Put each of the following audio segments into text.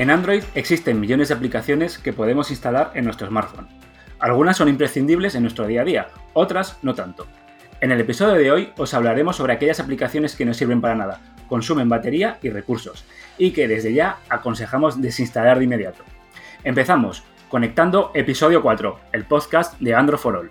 En Android existen millones de aplicaciones que podemos instalar en nuestro smartphone. Algunas son imprescindibles en nuestro día a día, otras no tanto. En el episodio de hoy os hablaremos sobre aquellas aplicaciones que no sirven para nada, consumen batería y recursos, y que desde ya aconsejamos desinstalar de inmediato. Empezamos, conectando episodio 4, el podcast de Android for All.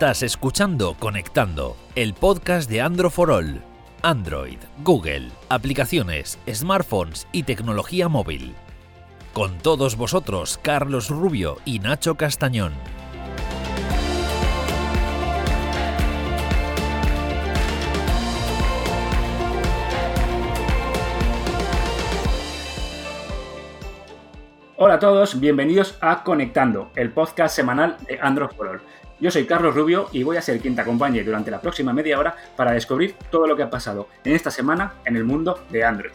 Estás escuchando Conectando, el podcast de All. Android, Google, aplicaciones, smartphones y tecnología móvil. Con todos vosotros, Carlos Rubio y Nacho Castañón. Hola a todos, bienvenidos a Conectando, el podcast semanal de Android for All. Yo soy Carlos Rubio y voy a ser quien te acompañe durante la próxima media hora para descubrir todo lo que ha pasado en esta semana en el mundo de Android.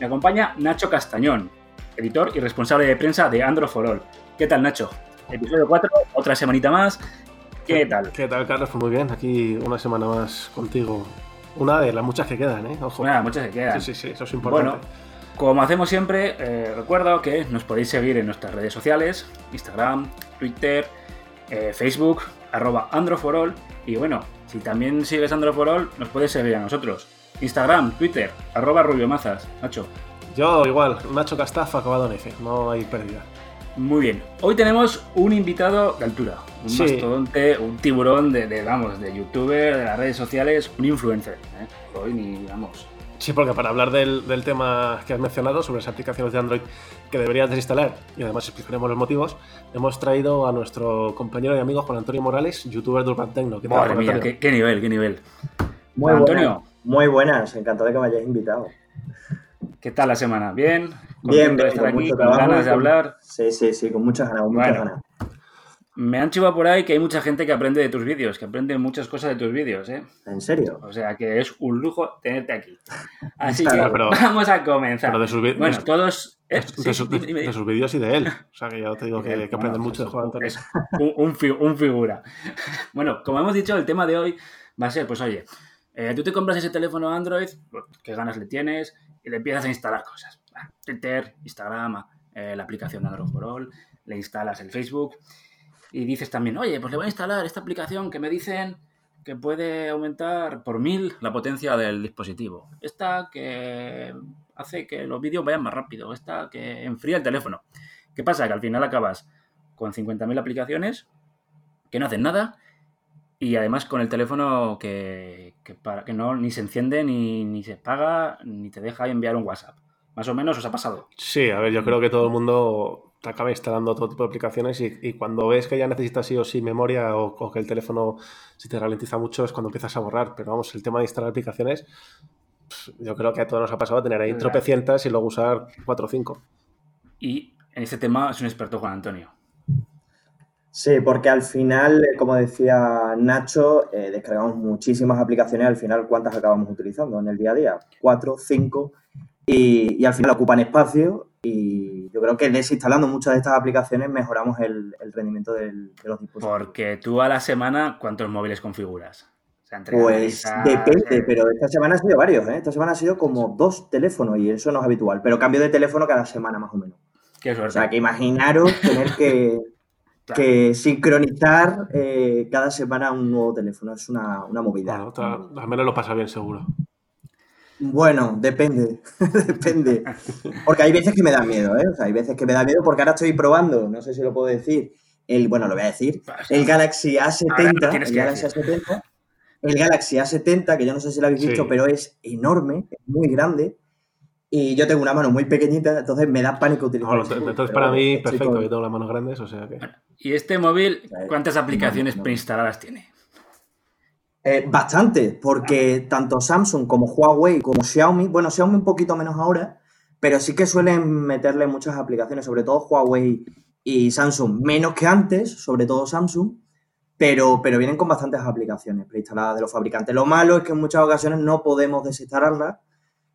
Me acompaña Nacho Castañón, editor y responsable de prensa de Android for All. ¿Qué tal, Nacho? Episodio 4, otra semanita más. ¿Qué tal? ¿Qué tal, Carlos? Pues muy bien, aquí una semana más contigo. Una de las muchas que quedan, ¿eh? Ojo. Una de las muchas que quedan. Sí, sí, sí, eso es importante. Bueno, como hacemos siempre, eh, recuerdo que nos podéis seguir en nuestras redes sociales, Instagram, Twitter, eh, Facebook, arroba androforall. Y bueno, si también sigues androforall, nos puedes seguir a nosotros. Instagram, Twitter, arroba rubiomazas. Nacho. Yo igual, Nacho Castafa acabado en F, no hay pérdida. Muy bien. Hoy tenemos un invitado de altura, un Sí. mastodonte, un tiburón de, de, vamos, de youtuber, de las redes sociales, un influencer. ¿eh? Hoy ni, vamos, Sí, porque para hablar del, del tema que has mencionado sobre las aplicaciones de Android que deberías desinstalar y además explicaremos los motivos, hemos traído a nuestro compañero y amigo Juan Antonio Morales, youtuber de Urban Tecno. ¿Qué tal, Madre Juan mía, qué, qué nivel, qué nivel. Muy Juan buenas, Antonio. muy buenas, encantado de que me hayáis invitado. ¿Qué tal la semana? ¿Bien? ¿Contento Bien, de bien, estar con aquí, mucho con trabajo. ganas de hablar. Sí, sí, sí, con muchas ganas, con muchas Bueno. ganas. Me han chivado por ahí que hay mucha gente que aprende de tus vídeos, que aprende muchas cosas de tus vídeos, ¿eh? ¿En serio? O sea que es un lujo tenerte aquí. Así que pero- vamos a comenzar. pero de sus bueno, de- todos... ¿eh? De, Sí, su- dime, de- dime. de sus vídeos y de él. O sea que ya te digo que, que Bueno, aprenden mucho de Juan Antonio. es un, un fi- un figura. Bueno, como hemos dicho, el tema de hoy va a ser, pues oye, eh, tú te compras ese teléfono Android, qué ganas le tienes, y le empiezas a instalar cosas. Twitter, Instagram, eh, la aplicación de Android for All, le instalas el Facebook, y dices también, oye, pues le voy a instalar esta aplicación que me dicen que puede aumentar por mil la potencia del dispositivo. Esta que hace que los vídeos vayan más rápido. Esta que enfría el teléfono. ¿Qué pasa? Que al final acabas con 50.000 aplicaciones que no hacen nada y además con el teléfono que, que para, que no ni se enciende, ni, ni se paga, ni te deja enviar un WhatsApp. Más o menos os ha pasado. Sí, a ver, yo creo que todo el mundo te acaba instalando todo tipo de aplicaciones y, y cuando ves que ya necesitas sí o sí memoria o, o que el teléfono se te ralentiza mucho es cuando empiezas a borrar. Pero vamos, el tema de instalar aplicaciones, yo creo que a todos nos ha pasado tener ahí Claro. tropecientas y luego usar cuatro o cinco. Y en este tema es un experto Juan Antonio. Sí, porque al final, eh, como decía Nacho, eh, descargamos muchísimas aplicaciones. Al final, ¿cuántas acabamos utilizando en el día a día? Cuatro, cinco. Y, y al final ocupan espacio. Y yo creo que desinstalando muchas de estas aplicaciones mejoramos el, el rendimiento del- de los dispositivos. Porque tú a la semana, ¿cuántos móviles configuras? O sea, Pues depende, eh, pero esta semana han sido varios, ¿eh? Esta semana ha sido como dos teléfonos y eso no es habitual, pero cambio de teléfono cada semana más o menos. Qué O suerte. sea, que imaginaros tener que, Claro. que sincronizar eh, cada semana un nuevo teléfono, es una, una movida. Bueno, ta- al menos lo pasa bien seguro. Bueno, depende, depende. Porque hay veces que me da miedo, ¿eh? O sea, hay veces que me da miedo porque ahora estoy probando, no sé si lo puedo decir, el, bueno, lo voy a decir, el Galaxy Ahora A70, lo tienes el Galaxy decir. A70, el Galaxy A70, que yo no sé si lo habéis Sí. visto, pero es enorme, es muy grande, y yo tengo una mano muy pequeñita, entonces me da pánico utilizar Bueno, ese entonces para mí, estoy perfecto, yo tengo las manos grandes, o sea que... Y este móvil. ¿cuántas aplicaciones No, no. preinstaladas tiene? Eh, bastante, porque tanto Samsung como Huawei como Xiaomi, bueno, Xiaomi un poquito menos ahora, pero sí que suelen meterle muchas aplicaciones, sobre todo Huawei y Samsung, menos que antes, sobre todo Samsung, pero, pero vienen con bastantes aplicaciones preinstaladas de los fabricantes. Lo malo es que en muchas ocasiones no podemos desinstalarlas,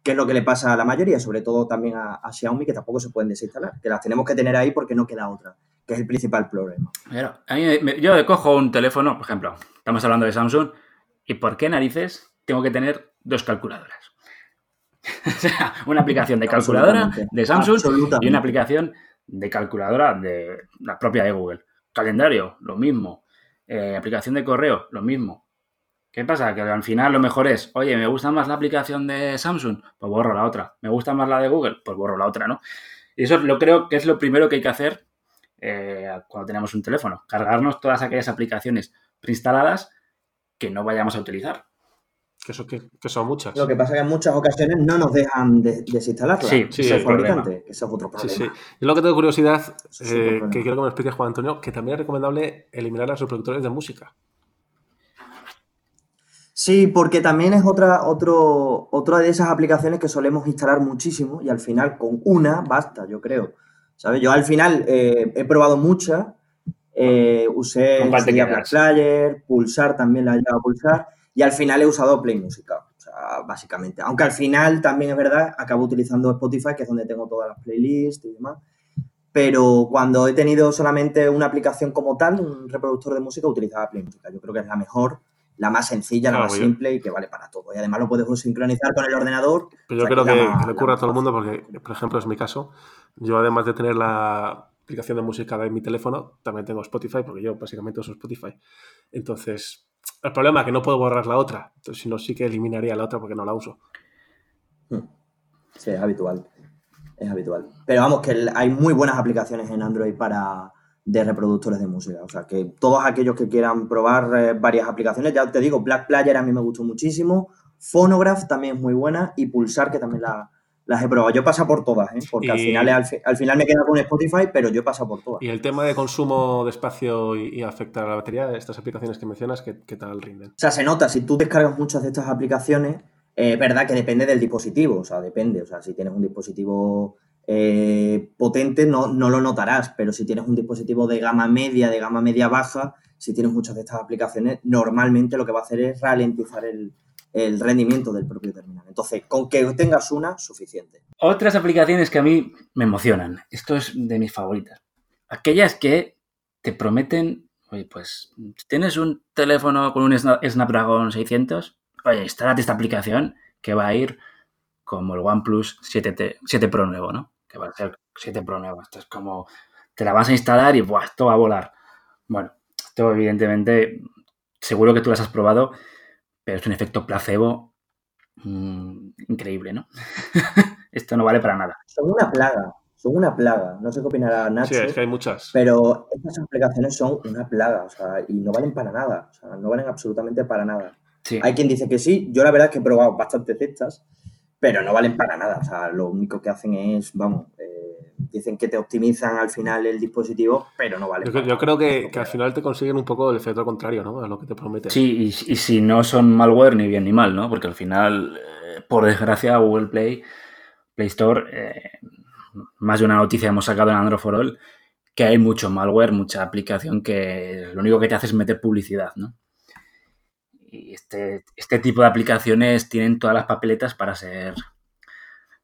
que es lo que le pasa a la mayoría, sobre todo también a, a Xiaomi, que tampoco se pueden desinstalar, que las tenemos que tener ahí porque no queda otra, que es el principal problema. Pero a mí me- yo cojo un teléfono, por ejemplo, estamos hablando de Samsung, y ¿por qué narices tengo que tener dos calculadoras? o sea, una aplicación de calculadora de Samsung y una aplicación de calculadora de la propia de Google. Calendario, lo mismo. Eh, aplicación de correo, lo mismo. ¿Qué pasa? Que al final lo mejor es, oye, me gusta más la aplicación de Samsung, pues borro la otra. Me gusta más la de Google, pues borro la otra, ¿no? Y eso lo creo que es lo primero que hay que hacer eh, cuando tenemos un teléfono. Cargarnos todas aquellas aplicaciones preinstaladas que no vayamos a utilizar. Que, eso, que, que son muchas. Lo que pasa es que en muchas ocasiones no nos dejan de- desinstalarla. Sí, sí, el fabricante, que eso es otro Sí, problema. sí. Yo lo que tengo curiosidad, es eh, que quiero que me explique Juan Antonio, que también es recomendable eliminar los reproductores de música. Sí, porque también es otra, otro, otra de esas aplicaciones que solemos instalar muchísimo y al final con una basta, yo creo. ¿Sabes? Yo al final eh, he probado muchas. Eh, usé Player, Pulsar también la he llegado a pulsar y al final he usado Play Música, o sea, básicamente. Aunque al final también es verdad, acabo utilizando Spotify, que es donde tengo todas las playlists y demás. Pero cuando he tenido solamente una aplicación como tal, un reproductor de música, utilizaba Play Música. Yo creo que es la mejor, la más sencilla, la Ah, más bien. simple y que vale para todo. Y además lo puedes sincronizar con el ordenador. Pero yo O sea, creo que le ocurre a todo el mundo porque, por ejemplo, es mi caso. Yo, además de tener la aplicación de música de mi teléfono, también tengo Spotify porque yo básicamente uso Spotify. Entonces, el problema es que no puedo borrar la otra. Entonces, si no, sí que eliminaría la otra porque no la uso. Sí, es habitual. Es habitual. Pero vamos, que hay muy buenas aplicaciones en Android para de reproductores de música. O sea, que todos aquellos que quieran probar eh, varias aplicaciones, ya te digo, Black Player a mí me gustó muchísimo, Phonograph también es muy buena y Pulsar, que también la- las he probado. Yo he pasado por todas, ¿eh? porque al, final, al, fi- al final me queda con Spotify, pero yo he pasado por todas. Y el tema de consumo de espacio y, y afectar a la batería, estas aplicaciones que mencionas, ¿qué, qué tal rinden? O sea, se nota, si tú descargas muchas de estas aplicaciones, eh, es verdad que depende del dispositivo, o sea, depende. O sea, si tienes un dispositivo eh, potente, no, no lo notarás, pero si tienes un dispositivo de gama media, de gama media baja, si tienes muchas de estas aplicaciones, normalmente lo que va a hacer es ralentizar el, el rendimiento del propio terminal. Entonces, con que tengas una, suficiente. Otras aplicaciones que a mí me emocionan. Esto es de mis favoritas. Aquellas que te prometen, oye, pues tienes un teléfono con un Sna- Snapdragon 600, oye, instálate esta aplicación que va a ir como el OnePlus 7, 7 Pro nuevo, ¿no? Que va a ser 7 Pro nuevo. Esto es como, te la vas a instalar y ¡buah! esto va a volar. Bueno, esto evidentemente, seguro que tú las has probado, pero es un efecto placebo mm, increíble, ¿no? esto no vale para nada. Son una plaga, son una plaga. No sé qué opinará Nacho. Sí, es que hay muchas. Pero estas aplicaciones son una plaga, o sea, y no valen para nada, o sea, no valen absolutamente para nada. Sí. Hay quien dice que sí, yo la verdad es que he probado bastantes de estas, pero no valen para nada, o sea, lo único que hacen es, vamos, eh, dicen que te optimizan al final el dispositivo, pero no valen Yo, para yo nada. creo que, que al final te consiguen un poco el efecto contrario, ¿no? A lo que te prometen. Sí, y, y si no son malware, ni bien ni mal, ¿no? Porque al final, eh, por desgracia, Google Play, Play Store, eh, más de una noticia hemos sacado en Android for All, que hay mucho malware, mucha aplicación que lo único que te hace es meter publicidad, ¿no? Y este, este tipo de aplicaciones tienen todas las papeletas para ser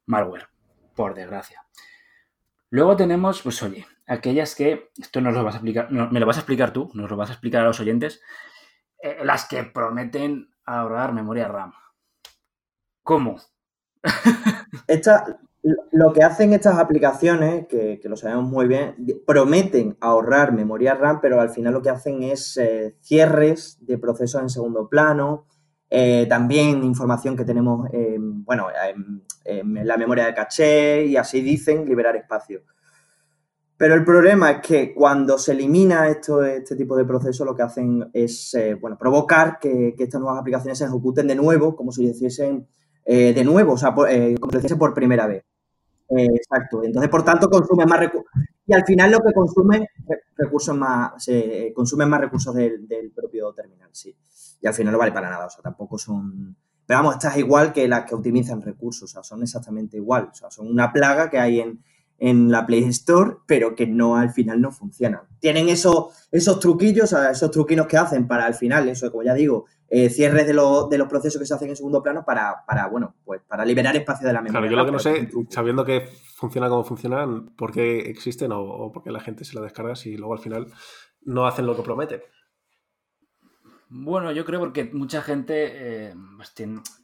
malware, por desgracia. Luego tenemos, pues oye, aquellas que, esto nos lo vas a explicar, no, me lo vas a explicar tú, nos lo vas a explicar a los oyentes, eh, las que prometen ahorrar memoria RAM. ¿Cómo? Esta- lo que hacen estas aplicaciones, que, que lo sabemos muy bien, prometen ahorrar memoria RAM, pero al final lo que hacen es eh, cierres de procesos en segundo plano, eh, también información que tenemos en, bueno, en, la memoria de caché y así dicen liberar espacio. Pero el problema es que cuando se elimina esto, este tipo de procesos, lo que hacen es eh, bueno, provocar que, estas nuevas aplicaciones se ejecuten de nuevo, como si lo hiciesen eh, de nuevo, o sea, por- eh, como si lo hiciese por primera vez. Eh, exacto. Entonces, por tanto, consumen más recursos. Y al final lo que consumen re- recursos más, se consumen más recursos del, del propio terminal, sí. Y al final no vale para nada, o sea, tampoco son. Pero vamos, esta es igual que las que optimizan recursos, o sea, son exactamente igual. O sea, son una plaga que hay en, en la Play Store, pero que no al final no funcionan. Tienen esos, esos truquillos, esos truquinos que hacen para al final, eso como ya digo, eh, cierres de, de, los procesos que se hacen en segundo plano para, para, bueno, pues para liberar espacio de la memoria. Claro, yo lo que no sé, sabiendo que funciona como funcionan, por qué existen o, o por qué la gente se lo descarga si luego al final no hacen lo que prometen. Bueno, yo creo porque mucha gente, eh, pues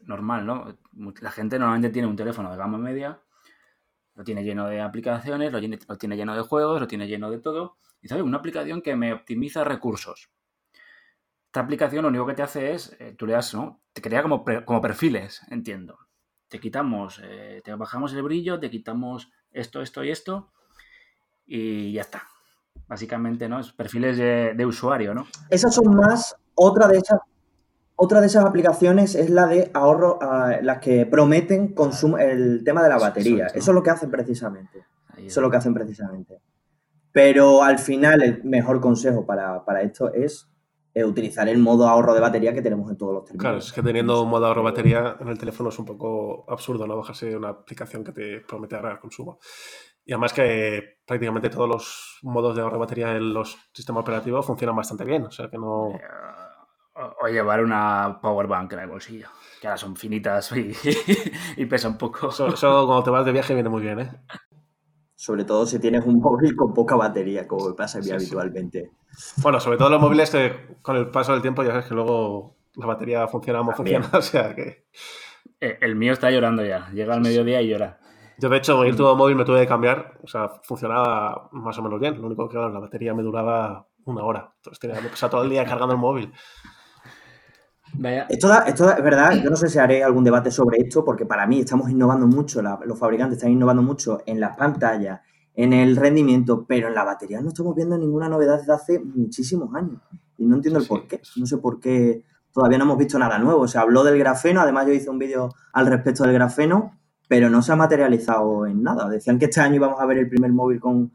normal, ¿no? La gente normalmente tiene un teléfono de gama media, lo tiene lleno de aplicaciones, lo tiene, lo tiene lleno de juegos, lo tiene lleno de todo. Y sabes, una aplicación que me optimiza recursos. Esta aplicación lo único que te hace es, eh, tú le das, ¿no? Te crea como, como perfiles, entiendo. Te quitamos, eh, te bajamos el brillo, te quitamos esto, esto y esto, y ya está. Básicamente, ¿no? Es perfiles de, de usuario, ¿no? Esas son más otra de esas, otra de esas aplicaciones es la de ahorro, uh, las que prometen consumo, el tema de la batería. Eso es lo que hacen precisamente. Eso es lo que hacen precisamente. Pero al final el mejor consejo para, para esto es eh, utilizar el modo ahorro de batería que tenemos en todos los teléfonos. Claro, es que teniendo un modo ahorro de batería en el teléfono es un poco absurdo, ¿no? Bajarse una aplicación que te promete ahorrar consumo. Y además que prácticamente todos los modos de ahorro de batería en los sistemas operativos funcionan bastante bien. O sea que no. Eh, o, llevar una power bank en el bolsillo. Que ahora son finitas y, y pesa un poco. Eso, eso, cuando te vas de viaje viene muy bien, ¿eh? Sobre todo si tienes un móvil con poca batería, como me pasa a mí sí, habitualmente. Sí. Bueno, sobre todo los móviles que con el paso del tiempo ya sabes que luego la batería funciona como funciona. O sea que. Eh, el mío está llorando ya. Llega al mediodía y llora. Yo, de hecho, con el tubo móvil me tuve que cambiar. O sea, funcionaba más o menos bien. Lo único que, claro, la batería me duraba una hora. Entonces tenía que pasar todo el día cargando el móvil. Vaya. Esto, da, esto da, es verdad, yo no sé si haré algún debate sobre esto, porque para mí estamos innovando mucho, la, los fabricantes están innovando mucho en las pantallas, en el rendimiento, pero en la batería no estamos viendo ninguna novedad desde hace muchísimos años. Y no entiendo el por qué. No sé por qué todavía no hemos visto nada nuevo. Se habló del grafeno, además yo hice un vídeo al respecto del grafeno, pero no se ha materializado en nada. Decían que este año íbamos a ver el primer móvil con,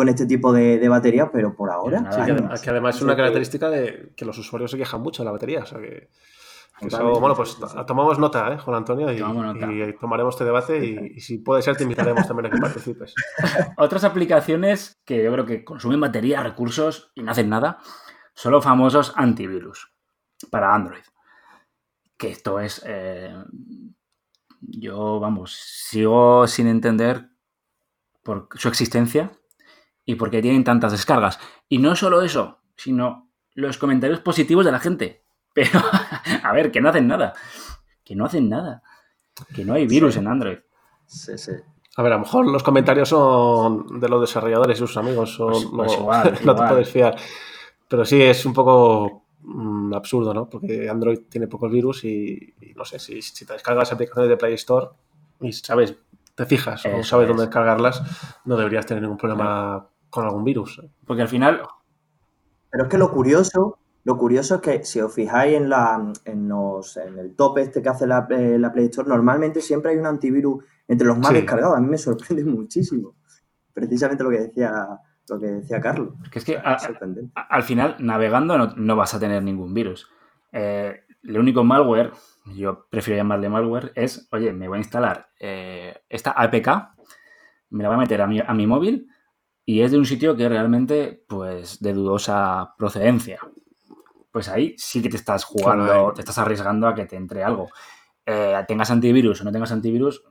con este tipo de, de baterías, pero por ahora. Sí, que, además, que además es una característica de que los usuarios se quejan mucho de la batería. O sea que. Eso, bueno, pues tomamos nota, ¿eh, Juan Antonio? Y, nota. y tomaremos este debate y, y, si puede ser te invitaremos también a que participes. Otras aplicaciones que yo creo que consumen batería, recursos y no hacen nada son los famosos antivirus para Android. Que esto es... Eh, yo, vamos, sigo sin entender por su existencia y por qué tienen tantas descargas. Y no solo eso, sino los comentarios positivos de la gente. Pero, a ver, que no hacen nada. Que no hacen nada. Que no hay virus sí. en Android. Sí, sí. A ver, a lo mejor los comentarios son de los desarrolladores y sus amigos. Son, pues, pues no, igual, no igual. te puedes fiar. Pero sí, es un poco mmm, absurdo, ¿no? Porque Android tiene pocos virus y, y no sé, si, si, te descargas aplicaciones de Play Store y sabes, te fijas Eso o sabes es. dónde descargarlas, no deberías tener ningún problema con algún virus. Porque al final... Pero es que lo curioso lo curioso es que si os fijáis en, la, en, los, en el top este que hace la, eh, la, Play Store, normalmente siempre hay un antivirus entre los más sí. descargados. A mí me sorprende muchísimo. Precisamente lo que decía, lo que decía Carlos. Que es que a, a, al final, navegando no, no, vas a tener ningún virus. Eh, el único malware, yo prefiero llamarle malware, es, oye, me voy a instalar eh, esta APK, me la voy a meter a mi, a mi móvil y es de un sitio que realmente, pues, de dudosa procedencia pues ahí sí que te estás jugando, claro. te estás arriesgando a que te entre algo. Eh, tengas antivirus o no tengas antivirus,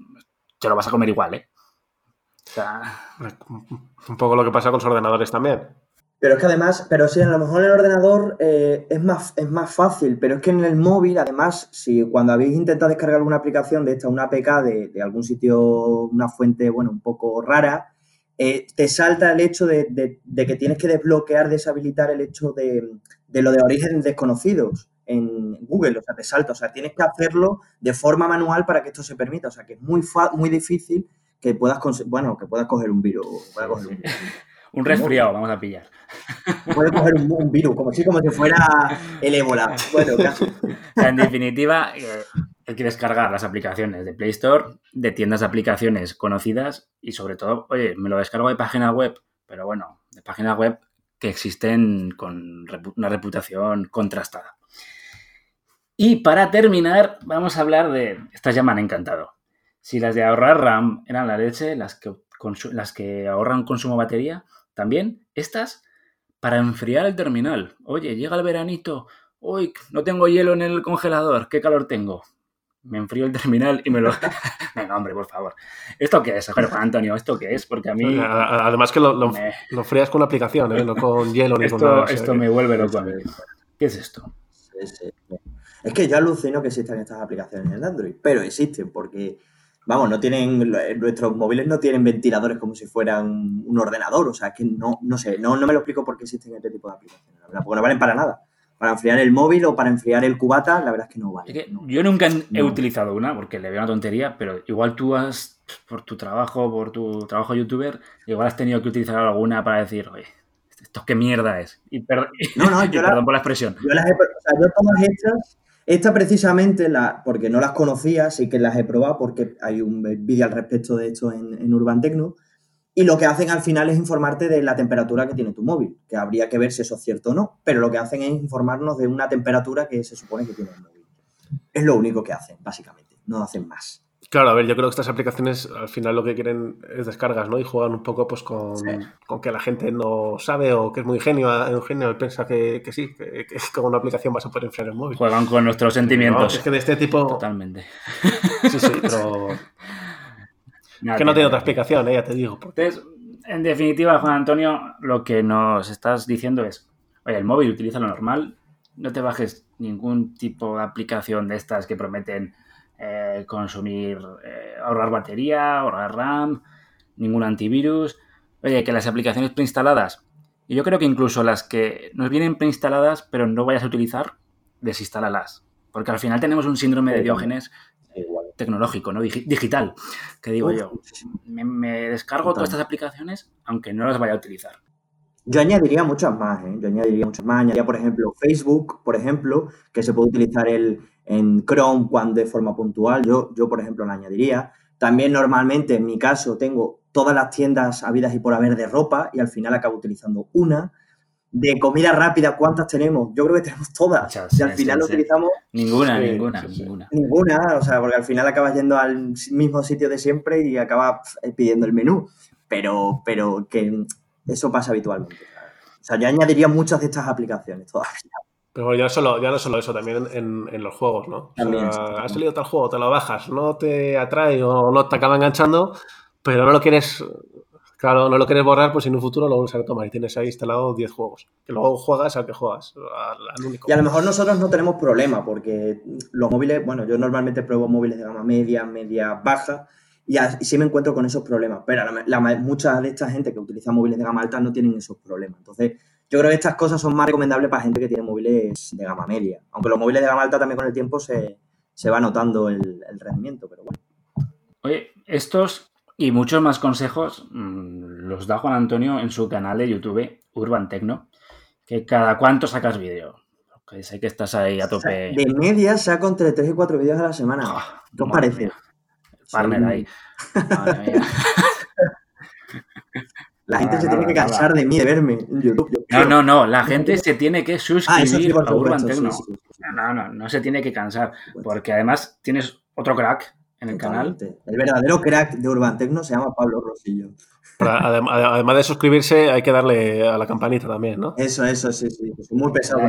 te lo vas a comer igual, ¿eh? O sea... Un poco lo que pasa con los ordenadores también. Pero es que además, pero sí, a lo mejor en el ordenador eh, es, más, es más fácil, pero es que en el móvil, además, si cuando habéis intentado descargar alguna aplicación de esta, una APK de, de algún sitio, una fuente, bueno, un poco rara, eh, te salta el hecho de, de, de, que tienes que desbloquear, deshabilitar el hecho de, de lo de origen desconocidos en Google, o sea, te salta, o sea, tienes que hacerlo de forma manual para que esto se permita, o sea, que es muy, muy difícil que puedas, bueno, que puedas coger un virus. Coger un, un, resfriado, vamos a pillar. Puedes coger un, un, virus, como si, como si fuera el ébola. Bueno, casi. En definitiva, eh, que descargar las aplicaciones de Play Store, de tiendas de aplicaciones conocidas y sobre todo, oye, me lo descargo de página web, pero bueno, de página web que existen con una reputación contrastada. Y para terminar, vamos a hablar de. Estas ya me han encantado. Si las de ahorrar RAM eran la leche, las que las que ahorran consumo de batería, también estas para enfriar el terminal. Oye, llega el veranito, uy, no tengo hielo en el congelador, qué calor tengo. Me enfrío el terminal y me lo... Venga, hombre, por favor. ¿Esto qué es? Juan Antonio, ¿esto qué es? Porque a mí... Además que lo, lo, frías con la aplicación, ¿eh? no con hielo ni esto, con nada. Esto me vuelve loco a mí. ¿Qué es esto? Sí, sí. Es que yo alucino que existan estas aplicaciones en Android, pero existen porque vamos, no tienen, nuestros móviles no tienen ventiladores como si fueran un ordenador, o sea, que no, no sé, no, no me lo explico por qué existen este tipo de aplicaciones, la verdad, porque no valen para nada. Para enfriar el móvil o para enfriar el cubata, la verdad es que no vale. Yo nunca he utilizado una porque le veo una tontería, pero igual tú has, por tu trabajo, por tu trabajo youtuber, igual has tenido que utilizar alguna para decir, oye, esto qué mierda es. Y, no, no, yo perdón por la expresión. Yo las he, o sea, yo todas estas esta precisamente, la, porque no las conocía, sí que las he probado porque hay un vídeo al respecto de esto en, Urban Tecno. Y lo que hacen al final es informarte de la temperatura que tiene tu móvil, que habría que ver si eso es cierto o no, pero lo que hacen es informarnos de una temperatura que se supone que tiene el móvil. Es lo único que hacen, básicamente, no hacen más. Claro, a ver, yo creo que estas aplicaciones al final lo que quieren es descargas, ¿no? Y juegan un poco pues con, que la gente no sabe o que es muy ingenio, ingenio piensa que, que sí, que, con una aplicación vas a poder enfriar el móvil. Juegan con nuestros sentimientos. es que de este tipo... Totalmente. Sí, sí, pero... que no tiene otra explicación, ¿eh? ya te digo. Entonces, en definitiva, Juan Antonio, lo que nos estás diciendo es, oye, el móvil utiliza lo normal, no te bajes ningún tipo de aplicación de estas que prometen eh, consumir, eh, ahorrar batería, ahorrar RAM, ningún antivirus. Oye, que las aplicaciones preinstaladas, y yo creo que incluso las que nos vienen preinstaladas pero no vayas a utilizar, desinstálalas. Porque al final tenemos un síndrome de diógenes tecnológico, ¿no? digital, que digo yo. Me, descargo todas estas aplicaciones aunque no las vaya a utilizar. Yo añadiría muchas más, ¿eh? Yo añadiría muchas más. Añadiría, por ejemplo, Facebook, por ejemplo, que se puede utilizar el, en Chrome cuando de forma puntual. Yo, yo, por ejemplo, la añadiría. También normalmente, en mi caso, tengo todas las tiendas habidas y por haber de ropa y al final acabo utilizando una. De comida rápida, ¿cuántas tenemos? Yo creo que tenemos todas. y al final lo utilizamos. Ninguna, ninguna, ninguna. Ninguna, o sea, porque al final acabas yendo al mismo sitio de siempre y acabas pidiendo el menú. Pero, pero que eso pasa habitualmente. O sea, yo añadiría muchas de estas aplicaciones todavía. Pero ya, solo, ya no solo eso, también en, los juegos, ¿no? ha salido tal juego, te lo bajas, no te atrae o no te acaba enganchando, pero no lo quieres, claro, no lo quieres borrar, pues en un futuro lo vuelves a tomar y tienes ahí instalado 10 juegos. Que luego juegas al que juegas, al, único. Y a lo mejor nosotros no tenemos problema, porque los móviles, bueno, yo normalmente pruebo móviles de gama media, media, baja, y, sí me encuentro con esos problemas, pero la, mucha de esta gente que utiliza móviles de gama alta no tienen esos problemas. Entonces, yo creo que estas cosas son más recomendables para gente que tiene móviles de gama media. Aunque los móviles de gama alta también con el tiempo se, va notando el, rendimiento, pero bueno. Oye, estos y muchos más consejos mm, los da Juan Antonio en su canal de YouTube, Urban Tecno, que cada cuánto sacas vídeo. Que sé que estás ahí a tope. de media saco entre 3 y 4 vídeos a la semana. Ah, ¿Qué os parece? Partner ahí. Madre mía. La gente se tiene que cansar de mí, de verme en YouTube. No, no, no. La gente se tiene que ah, suscribir a Urban Tecno. no, no, no se tiene que cansar. Porque además tienes otro crack en el canal. El verdadero crack de Urban Tecno se llama Pablo Rosillo. además de suscribirse, hay que darle a la campanita también, ¿no? Eso, eso, sí, sí. Muy pesado.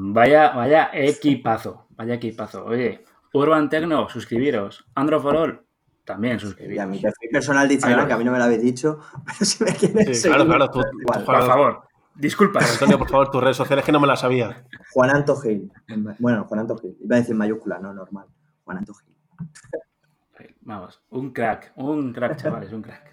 Vaya, vaya equipazo. Vaya equipazo. Oye, Urban Tecno, suscribiros. Andro for All, también suscribir. Y a mi perfil personal de Instagram, que a mí no me lo habéis dicho, pero si me quieres sí, Claro, claro, por favor. Disculpa. Antonio, por favor, tus redes sociales que no me las sabía. Juan Anto Gil. Bueno, Juan Anto Gil. Iba a decir mayúscula, no normal. Juan Anto Gil. Vamos, un crack, un crack, chavales, un crack.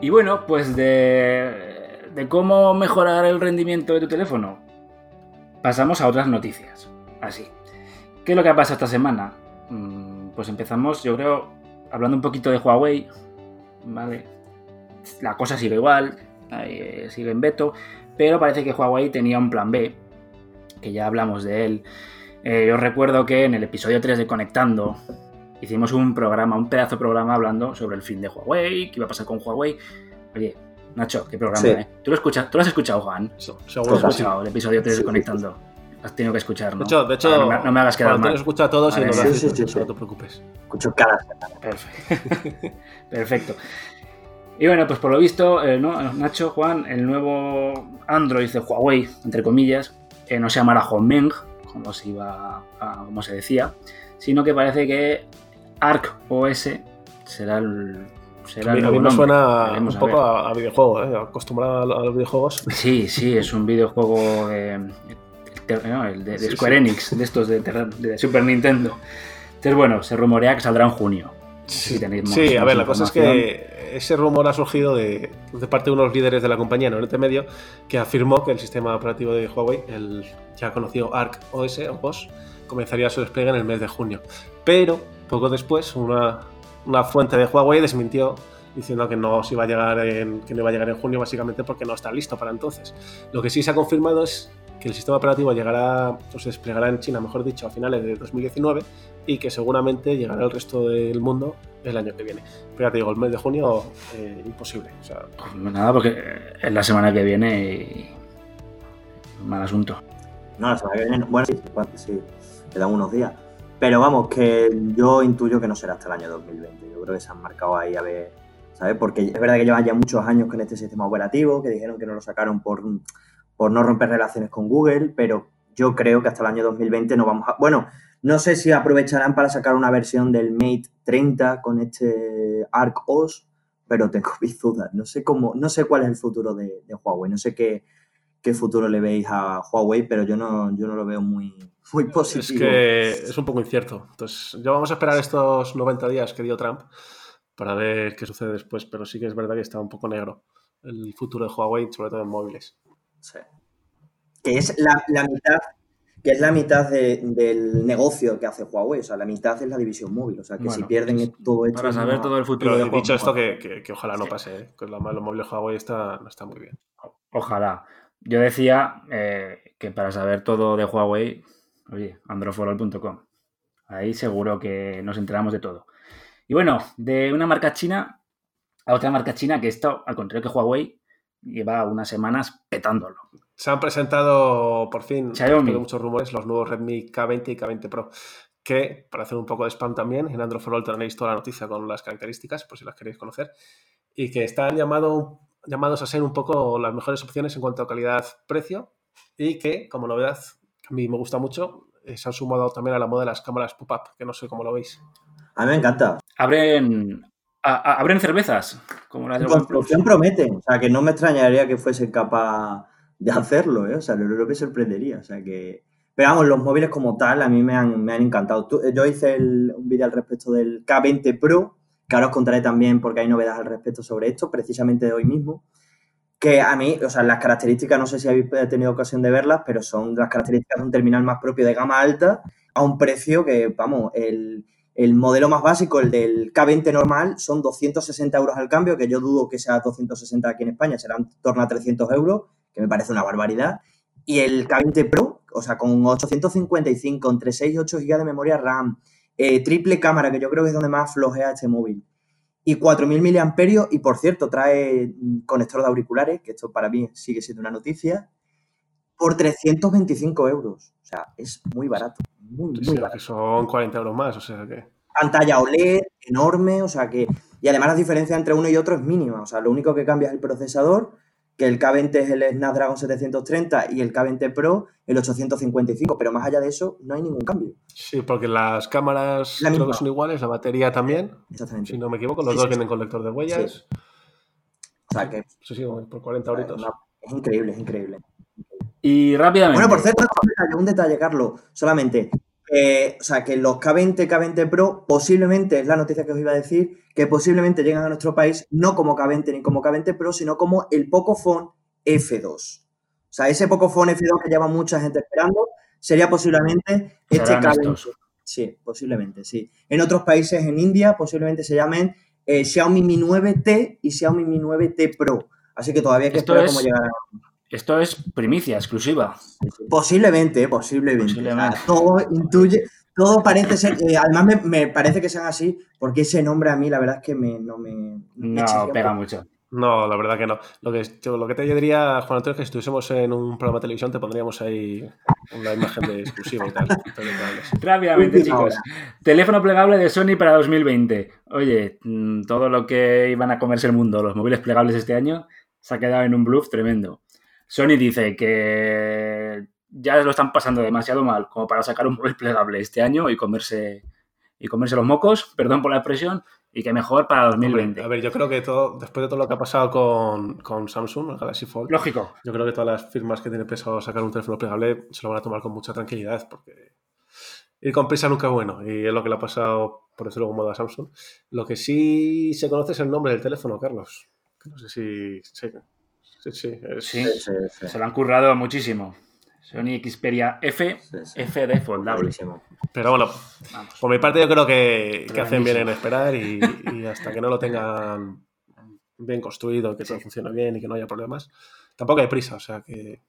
Y bueno, pues de, cómo mejorar el rendimiento de tu teléfono, pasamos a otras noticias. Así. ¿Qué es lo que ha pasado esta semana? Mm, pues empezamos, yo creo, hablando un poquito de Huawei. Vale. La cosa sigue igual, eh, sigue en veto, pero parece que Huawei tenía un plan B, que ya hablamos de él. Eh, yo recuerdo que en el episodio 3 de Conectando hicimos un programa, un pedazo de programa hablando sobre el fin de Huawei, qué iba a pasar con Huawei. Oye, Nacho, qué programa, Sí. ¿eh? ¿Tú lo, escuchas, ¿Tú lo has escuchado, Juan? So- ¿Tú Seguro has sí. escuchado el episodio 3 Sí, de sí, Conectando? Has tenido que escuchar, ¿no? De hecho, de hecho no, me, no me hagas quedar mal. los escucha a todos y Vale, da sí, sí, sí, no sí. te preocupes. Escucho cada semana. Perfecto. Perfecto. Y bueno, pues por lo visto, eh, ¿no? Nacho, Juan, el nuevo Android de Huawei, entre comillas, eh, no se llamará Homeng, como se iba a- como se decía, sino que parece que Arc OS será el, será A el mí, a mí nuevo me suena Veremos un poco a, a videojuego, ¿eh? acostumbrado a, los videojuegos. Sí, sí, es un videojuego de, de- no, el de, de Sí, Square sí. Enix, de estos de, de Super Nintendo. Entonces, bueno, se rumorea que saldrá en junio. Sí, tenéis más- Sí, a ver, la cosa es que ese rumor ha surgido de, de parte de unos líderes de la compañía en Oriente Medio que afirmó que el sistema operativo de Huawei, el ya conocido Arc OS o OS, comenzaría su despliegue en el mes de junio. Pero poco después, una, fuente de Huawei desmintió diciendo que no, se iba a llegar que no iba a llegar en junio básicamente porque no está listo para entonces. Lo que sí se ha confirmado es que el sistema operativo llegará, o se desplegará en China, mejor dicho, a finales de 2019 y que seguramente llegará al resto del mundo el año que viene. Pero ya te digo, el mes de junio, eh, imposible. O sea, Pues nada, porque es la semana que viene y. Mal asunto. No, la semana que viene. Bueno, sí, sí, quedan unos días. Pero vamos, que yo intuyo que no será hasta el año 2020. Yo creo que se han marcado ahí a ver, ¿sabes? Porque es verdad que llevan ya muchos años con este sistema operativo, que dijeron que no lo sacaron por, por no romper relaciones con Google, pero yo creo que hasta el año 2020 no vamos a. Bueno, no sé si aprovecharán para sacar una versión del Mate 30 con este Arc OS, pero tengo mis dudas. No sé cómo, no sé cuál es el futuro de, de Huawei, no sé qué, qué futuro le veis a Huawei, pero yo no, yo no lo veo muy, muy es positivo. que es un poco incierto. Entonces, ya vamos a esperar estos 90 días que dio Trump para ver qué sucede después. Pero sí que es verdad que está un poco negro el futuro de Huawei, sobre todo en móviles. Sí. Que es la, la mitad, que es la mitad de- del negocio que hace Huawei. O sea, la mitad es la división móvil. O sea, que si pierden pues, todo esto. Para saber no- todo el futuro Pero de dicho Huawei. esto, que, que- que ojalá no pase, ¿eh? que los móviles Huawei está, no están muy bien. Ojalá. Yo decía eh, que para saber todo de Huawei, oye, androforol.com. Ahí seguro que nos enteramos de todo. Y bueno, de una marca china a otra marca china que esto, al contrario que Huawei, lleva unas semanas petándolo. Se han presentado por fin, Xiaomi. después de muchos rumores, los nuevos Redmi K20 y K20 Pro. Que, para hacer un poco de spam también, en Android for All tenéis toda la noticia con las características, por si las queréis conocer. Y que están llamado, llamados a ser un poco las mejores opciones en cuanto a calidad-precio. Y que, como novedad, a mí me gusta mucho, eh, se han sumado también a la moda de las cámaras pop-up, que no sé cómo lo veis. A mí me encanta. Abren, a- a- abren cervezas, como las de construcción prometen. O sea, que no me extrañaría que fuesen capaz de hacerlo, ¿eh? O sea, no me sorprendería. O sea, que... Pero vamos, los móviles como tal a mí me han, me han encantado. Tú- yo hice el- un vídeo al respecto del K20 Pro, que ahora os contaré también porque hay novedades al respecto sobre esto, precisamente de hoy mismo. Que a mí, o sea, las características, no sé si habéis tenido ocasión de verlas, pero son las características de un terminal más propio de gama alta a un precio que, vamos, el, el modelo más básico, el del K20 normal, son 260 euros al cambio, que yo dudo que sea 260 aquí en España, serán en torno a 300 euros, que me parece una barbaridad. Y el K20 Pro, o sea, con 855, entre 6 y 8 GB de memoria RAM, eh, triple cámara, que yo creo que es donde más flojea este móvil, y 4.000 miliamperios, y por cierto, trae mm, conector de auriculares, que esto para mí sigue siendo una noticia, por 325 euros. O sea, es muy barato, muy, Sí, muy sí, barato que son 40 euros más, o sea que... pantalla OLED enorme, o sea que. Y además la diferencia entre uno y otro es mínima. O sea, lo único que cambia es el procesador, que el K20 es el Snapdragon 730 y el K20 Pro el 855. Pero más allá de eso, no hay ningún cambio. Sí, porque las cámaras La creo que son iguales, la batería también, Exactamente. si no me equivoco, los Sí, dos sí, vienen con lector de huellas. O sea que Sí, sí, por 40 euritos. no, es increíble, es increíble. Y rápidamente. Bueno, por cierto, un detalle, un detalle, Carlos, solamente. Eh, o sea, que los K20, K20 Pro, posiblemente, es la noticia que os iba a decir, que posiblemente llegan a nuestro país no como K20 ni como K20 Pro, sino como el Pocophone F2. O sea, ese Pocophone F2 que lleva mucha gente esperando, sería posiblemente este Serán K20. estos. Sí, posiblemente, sí. En otros países, en India, posiblemente se llamen eh, Xiaomi Mi 9T y Xiaomi Mi 9T Pro. Así que todavía hay que Esto esperar es- cómo llegará. Esto es primicia exclusiva. Posiblemente, posiblemente. Posiblemente. O sea, todo intuye, todo parece ser. eh, además, me, me parece que sean así, porque ese nombre a mí, la verdad es que me, no me. me No, pega poco. mucho. No, la verdad que no. Lo que, yo, lo que te diría, Juan Antonio, es que si estuviésemos en un programa de televisión te pondríamos ahí una imagen de exclusiva y tal. Rápidamente, chicos. Teléfono plegable de Sony para 2020. Oye, mm, todo lo que iban a comerse el mundo, los móviles plegables este año, se ha quedado en un bluff tremendo. Sony dice que ya lo están pasando demasiado mal como para sacar un móvil plegable este año y comerse, y comerse los mocos, perdón por la expresión, y que mejor para 2020. a ver, yo creo que todo, después de todo lo que ha pasado con, con Samsung, el Galaxy Fold, lógico. Yo creo que todas las firmas que tienen pensado sacar un teléfono plegable se lo van a tomar con mucha tranquilidad, porque ir con prisa nunca es bueno, y es lo que le ha pasado, por decirlo como modo, a Samsung. Lo que sí se conoce es el nombre del teléfono, Carlos. No sé si. Sí, sí, sí, se lo han currado muchísimo. Sony Xperia F, F de foldable. Pero bueno, por mi parte yo creo que, hacen bien en esperar y, hasta que no lo tengan bien construido, que todo funcione bien y que no haya problemas, tampoco hay prisa. O sea que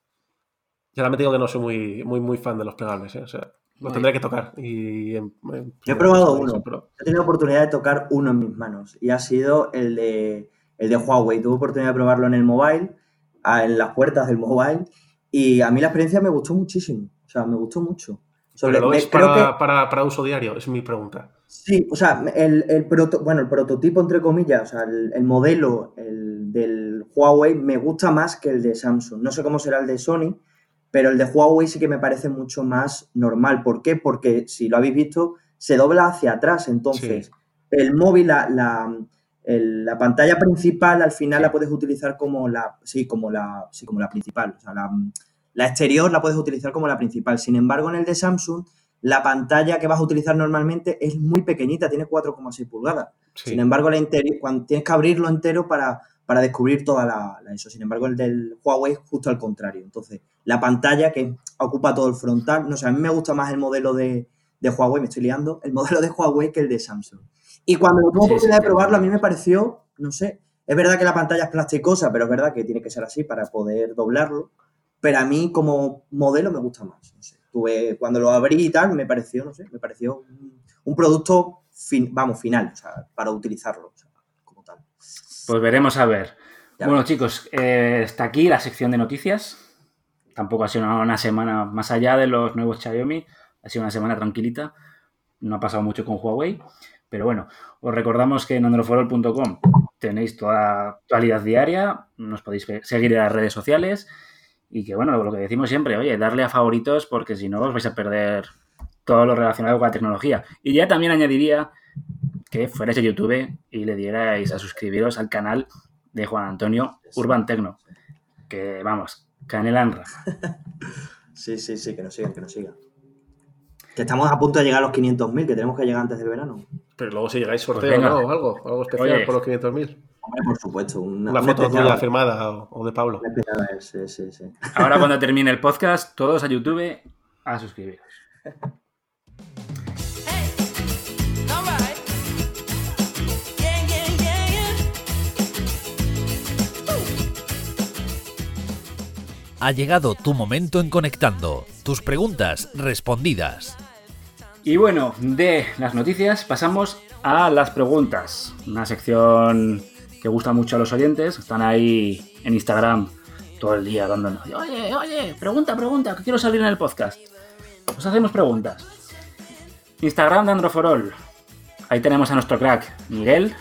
ya me digo que no soy muy, muy, muy fan de los plegables. ¿eh? O sea, lo tendré que tocar. Y yo he probado uno. He tenido oportunidad de tocar uno en mis manos y ha sido el de, el de Huawei. Tuve oportunidad de probarlo en el mobile, en las puertas del mobile y a mí la experiencia me gustó muchísimo. O sea, me gustó mucho. Sobre, lo es para, para, uso diario? Es mi pregunta. Sí, o sea, el, el bueno, el prototipo, entre comillas, o sea, el, modelo el del Huawei me gusta más que el de Samsung. No sé cómo será el de Sony, pero el de Huawei sí que me parece mucho más normal. ¿Por qué? Porque, si lo habéis visto, se dobla hacia atrás. Entonces, el móvil, la, la pantalla principal al final la puedes utilizar como la, sí, como la, sí, como la principal. O sea, la, exterior la puedes utilizar como la principal. Sin embargo, en el de Samsung, la pantalla que vas a utilizar normalmente es muy pequeñita, tiene 4,6 pulgadas. Sin embargo, la interior, cuando tienes que abrirlo entero para, para descubrir toda la, eso. Sin embargo, el del Huawei es justo al contrario. Entonces, la pantalla que ocupa todo el frontal, no sé, a mí me gusta más el modelo de, de Huawei, me estoy liando, el modelo de Huawei que el de Samsung. Y cuando tuve oportunidad de probarlo, a mí me pareció, no sé, es verdad que la pantalla es plasticosa, pero es verdad que tiene que ser así para poder doblarlo. Pero a mí como modelo me gusta más. No sé. Tuve, cuando lo abrí y tal, me pareció, no sé, me pareció un, producto, vamos, final, o sea, para utilizarlo, como tal. Pues veremos a ver. bueno, chicos, eh, está aquí la sección de noticias. Tampoco ha sido una semana más allá de los nuevos Xiaomi. Ha sido una semana tranquilita. No ha pasado mucho con Huawei. Pero bueno, os recordamos que en androforol.com tenéis toda actualidad diaria, nos podéis seguir en las redes sociales y que bueno, lo que decimos siempre, oye, darle a favoritos porque si no os vais a perder todo lo relacionado con la tecnología. Y ya también añadiría que fuerais a YouTube y le dierais a suscribiros al canal de Juan Antonio Urban Tecno. Que vamos, Canel Anra. Sí, sí, sí, que nos sigan, que nos sigan. Que estamos a punto de llegar a los 500.000, que tenemos que llegar antes del verano. Pero luego si llegáis pues sorteo o algo, algo especial por los 500.000. Hombre, por supuesto. Una, foto tuya firmada o, de Pablo. Sí, sí, sí. Ahora cuando termine el podcast, todos a YouTube a suscribiros. Ha llegado tu momento en Conectando. Tus preguntas respondidas. Y bueno, de las noticias pasamos a las preguntas. Una sección que gusta mucho a los oyentes. Están ahí en Instagram todo el día dándonos. Oye, oye, pregunta, pregunta, que quiero salir en el podcast. Pues hacemos preguntas. Instagram de Androforol. Ahí tenemos a nuestro crack, Miguel.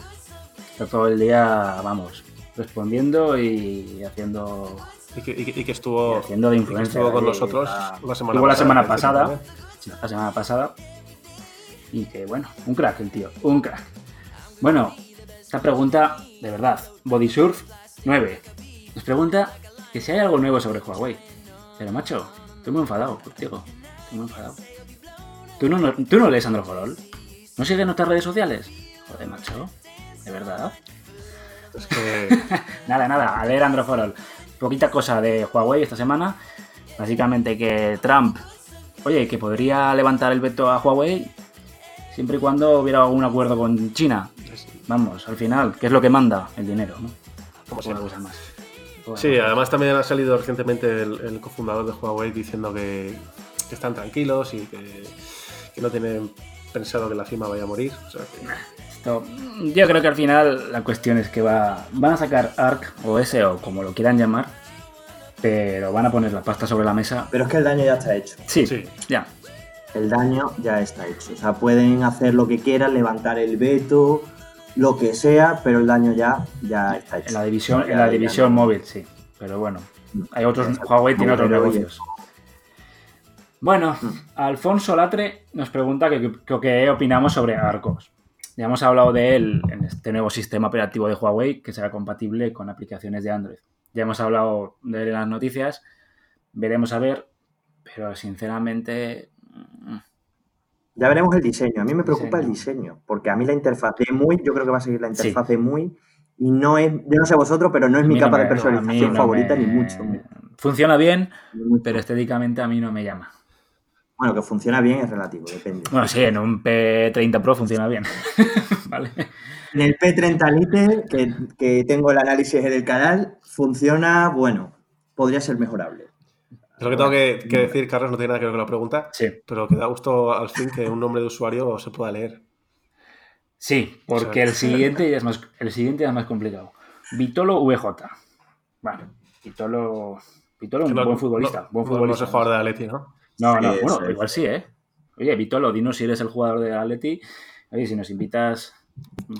Está todo el día, vamos, respondiendo y haciendo. Y que, estuvo, haciendo de influencia. con nosotros la semana, la semana pasada. La semana pasada y que, bueno, un crack el tío, un crack. Bueno, esta pregunta, de verdad, Bodysurf 9. Nos pregunta que si hay algo nuevo sobre Huawei. Pero macho, estoy muy enfadado contigo. Estoy muy enfadado. ¿Tú no, ¿tú no lees Androforol? ¿No sigues nuestras redes sociales? Joder, macho. ¿De verdad? Es que... nada, nada, a leer Androforol. Poquita cosa de Huawei esta semana. Básicamente que Trump, oye, que podría levantar el veto a Huawei siempre y cuando hubiera algún acuerdo con China. Vamos, al final, ¿qué es lo que manda? El dinero, ¿no? Como se cosa más. sí, además también ha salido recientemente el, cofundador de Huawei diciendo que, están tranquilos y que, no tienen pensado que la firma vaya a morir. Esto, yo creo que al final la cuestión es que va, van a sacar ARC o S o como lo quieran llamar, pero van a poner la pasta sobre la mesa. Pero es que el daño ya está hecho. Sí, Sí. ya. El daño ya está hecho. O sea, pueden hacer lo que quieran, levantar el veto, lo que sea, pero el daño ya, ya está hecho. En la división, en la división móvil, sí. Pero bueno, hay otros. Exacto. Huawei tiene otros negocios. Bueno, Mm. Alfonso Latre nos pregunta qué opinamos sobre Arcos. Ya hemos hablado de él en este nuevo sistema operativo de Huawei que será compatible con aplicaciones de Android. Ya hemos hablado de él en las noticias. Veremos a ver, pero sinceramente. Ya veremos el diseño. A mí me preocupa el Diseño. porque a mí la interfaz de muy, yo creo que va a seguir la Sí. interfaz de muy, y no es, yo no sé vosotros, pero no es mi no capa me- de personalización no favorita, me- ni mucho. Funciona bien, pero estéticamente a mí no me llama. Bueno, que funciona bien es relativo, depende. Bueno, sí, en un P30 Pro funciona bien. vale. En el P30 Lite, que, que tengo el análisis del canal, funciona, bueno, podría ser mejorable. Lo que tengo que, que decir, Carlos, no tiene nada que ver con la pregunta, Sí. pero que da gusto al fin que un nombre de usuario se pueda leer. Sí, porque el siguiente ya es más, el siguiente ya es más complicado. Vitolo VJ. Vale, Vitolo, Vitolo es un no- buen futbolista. no- buen no- no futbolista. sé jugar de Atleti, ¿no? No, no, Sí, bueno, igual sí, ¿eh? Oye, Vitolo, dinos si eres el jugador de Atleti. Oye, si nos invitas.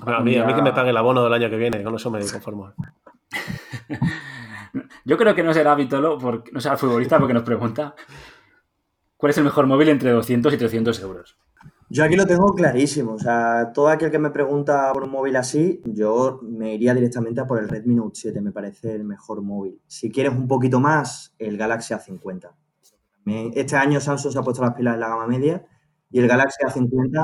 A mí, a mí que me pague el abono del año que viene, con eso me conformo. Yo creo que no será Vitolo, porque, no será futbolista, porque nos pregunta cuál es el mejor móvil entre 200 y 300 euros. Yo aquí lo tengo clarísimo. O sea, todo aquel que me pregunta por un móvil así, yo me iría directamente a por el Redmi Note 7. Me parece el mejor móvil. Si quieres un poquito más, el Galaxy A50. Me- Este año Samsung se ha puesto las pilas en la gama media y el Galaxy A50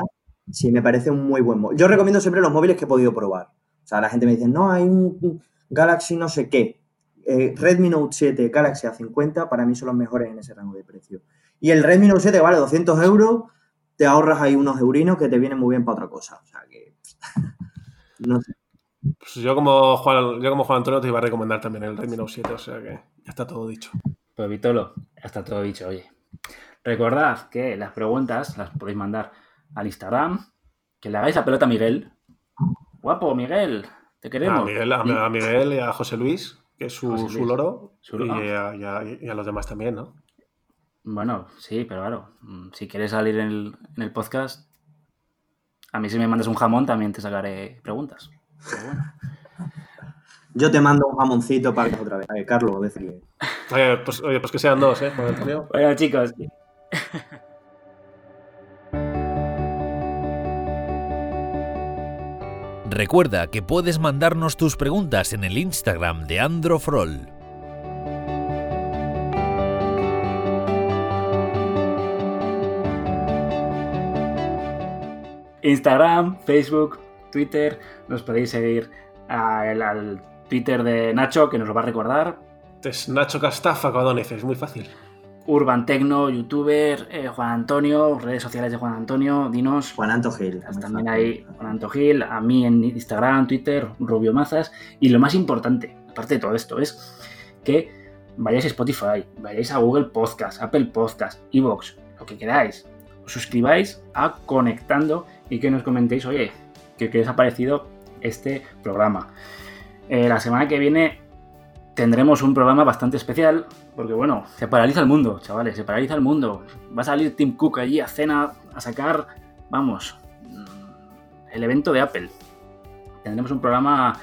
sí me parece un muy buen móvil. Yo recomiendo siempre los móviles que he podido probar. O sea, la gente me dice, no, hay un Galaxy no sé qué. Eh, Redmi Note 7, Galaxy A50, para mí son los mejores en ese rango de precio. Y el Redmi Note 7 vale 200 euros, te ahorras ahí unos eurinos que te vienen muy bien para otra cosa. O sea que. no sé. Pues yo, como Juan, yo como Juan Antonio te iba a recomendar también el Redmi Note 7, o sea que ya está todo dicho. Pues Vitolo, ya está todo dicho, oye. Recordad que las preguntas las podéis mandar al Instagram, que le hagáis la pelota a Miguel. Guapo, Miguel, te queremos. A Miguel, a Miguel y a José Luis, que es su, su loro, Su loro. y, a, y a- y a los demás también, ¿no? Bueno, sí, pero claro, mm, si quieres salir en el, en el podcast, a mí si me mandas un jamón también te sacaré preguntas. Pero bueno. Yo te mando un jamoncito para que otra vez. Eh, Carlos, decir. Oye pues, oye, pues que sean dos, ¿eh? Bueno, chicos, Recuerda que puedes mandarnos tus preguntas en el Instagram de Androfrol. Instagram, Facebook, Twitter, nos podéis seguir al, al Twitter de Nacho, que nos lo va a recordar. Es Nacho Castafa Codónice, es muy fácil. Urban Tecno, youtuber, eh, Juan Antonio, redes sociales de Juan Antonio, dinos. Juan Anto Gil. También hay Juan Anto Gil, a mí en Instagram, Twitter, Rubio Mazas. Y lo más importante, aparte de todo esto, es que vayáis a Spotify, vayáis a Google Podcast, Apple Podcast, Evox, lo que queráis. Os suscribáis a Conectando y que nos comentéis, oye, que, que os ha parecido este programa. Eh, la semana que viene tendremos un programa bastante especial, porque bueno, se paraliza el mundo, chavales, se paraliza el mundo. Va a salir Tim Cook allí a cena a sacar, vamos, mm, el evento de Apple. Tendremos un programa,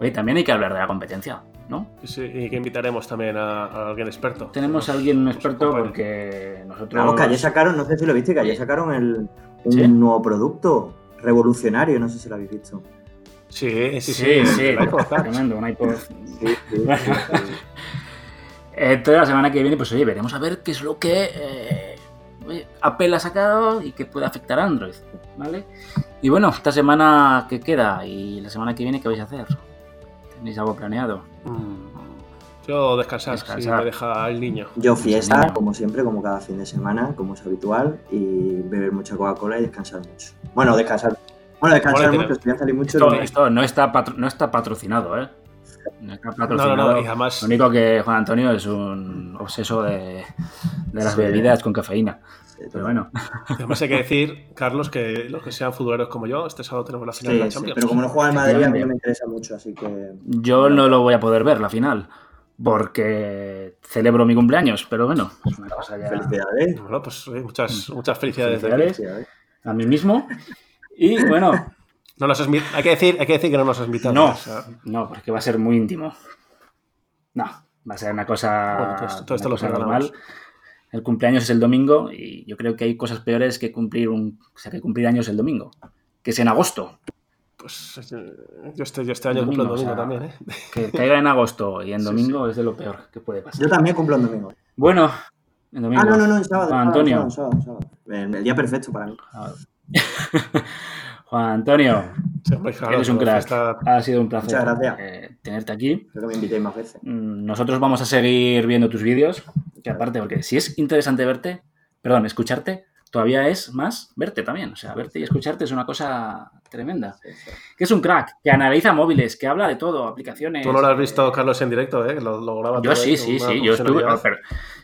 oye, también hay que hablar de la competencia, ¿no? Sí, y que invitaremos también a, a alguien experto. Tenemos a alguien experto porque nosotros... Vamos, que ayer sacaron, no sé si lo viste, que ayer sacaron el, un ¿Sí? nuevo producto revolucionario, no sé si lo habéis visto. Sí, sí, sí. Sí, sí, el iPod tremendo, un iPod. Sí, sí. Entonces la semana que viene, pues oye, veremos a ver qué es lo que eh, Apple ha sacado y que puede afectar a Android, ¿vale? Y bueno, esta semana que queda y la semana que viene, ¿qué vais a hacer? ¿Tenéis algo planeado? Mm, Yo descansar, Descansar. si me deja el niño. Yo fiesta, Niño. como siempre, como cada fin de semana, como es habitual, y beber mucha Coca-Cola y descansar mucho. Bueno, descansar. Bueno, descansar mucho, salí mucho. Esto, no- esto no, está patro- no está patrocinado, ¿eh? No No, no, y además, Lo único que Juan Antonio es un obseso de, de las Sí. bebidas con cafeína. Pero bueno. Además hay que decir, Carlos, que los que sean futboleros como yo, este sábado tenemos la final Sí, de la sí, Champions. pero como no juega el Madrid, a mí no me interesa mucho, así que. Yo no lo voy a poder ver la final. Porque celebro mi cumpleaños, pero bueno, es una cosa ya Felicidades. Bueno, pues muchas, muchas felicidades. de aquí. Felicidades. Felicidades. a mí mismo. Y bueno, No nos has hay, que decir, hay que decir que no nos has invitado. No. no, porque va a ser muy íntimo. No, va a ser una cosa, Bueno, todo esto- todo esto una cosa normal. El cumpleaños es el domingo y yo creo que hay cosas peores que cumplir un, o sea, que cumplir años el domingo, que es en agosto. pues eh, yo este, yo este año cumplo el Domingo, domingo o sea, también, ¿eh? Que caiga en agosto y en Sí, domingo es de lo peor que puede pasar. Yo también cumplo en domingo. Bueno, en domingo. Ah, no, no, no, en sábado. Sábado, Antonio. sábado, sábado, sábado. El, el día perfecto para mí. Juan Antonio, eres un crack. Ha sido un placer eh, tenerte aquí. Creo que me invitéis más veces. Mm, Nosotros vamos a seguir viendo tus vídeos, que aparte, porque si es interesante verte, perdón, escucharte, todavía es más verte también. O sea, verte y escucharte es una cosa tremenda. Que es un crack, que analiza móviles, que habla de todo, aplicaciones. Tú no lo has eh, visto, Carlos, en directo, ¿eh? Lo, lo graba Yo todo sí, sí, sí. Yo estuve, pero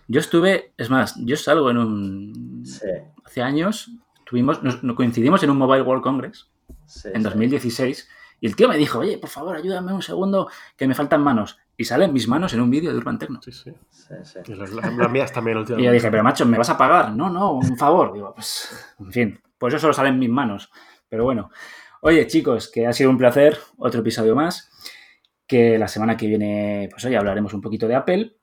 yo estuve, es más, yo salgo en un. Sí, Hace años, tuvimos, nos, nos coincidimos en un Mobile World Congress sí, en sí. 2016 y el tío me dijo, oye, por favor, ayúdame un segundo, que me faltan manos. Y salen mis manos en un vídeo de Urban Tecno. Sí, sí. Sí, sí. Y las, mías también Y últimamente. yo dije, pero macho, ¿me vas a pagar? No, no, un favor. Digo, pues, en fin, pues eso solo sale en mis manos. Pero bueno. Oye, chicos, que ha sido un placer, otro episodio más. Que la semana que viene, pues oye, hablaremos un poquito de Apple.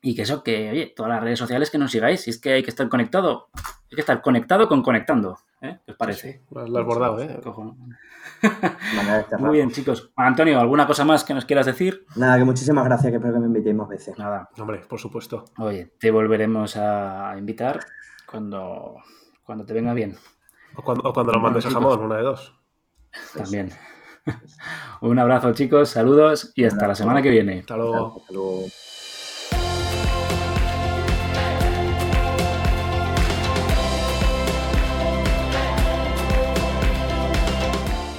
Y que eso, que, oye, todas las redes sociales que nos sigáis, si es que hay que estar conectado, hay que estar conectado con conectando. ¿eh? ¿Qué os parece? Lo has- lo has bordado, ¿eh? Muy bien, chicos. Antonio, ¿alguna cosa más que nos quieras decir? Nada, que muchísimas gracias, que espero que me invitéis más veces. Nada. Hombre, por supuesto. Oye, te volveremos a invitar cuando, cuando te venga bien. O cuando, o cuando lo mandes a chicos. jamón, una de dos. También. Un abrazo, chicos, saludos y hasta la semana que viene. Hasta luego. Hasta luego.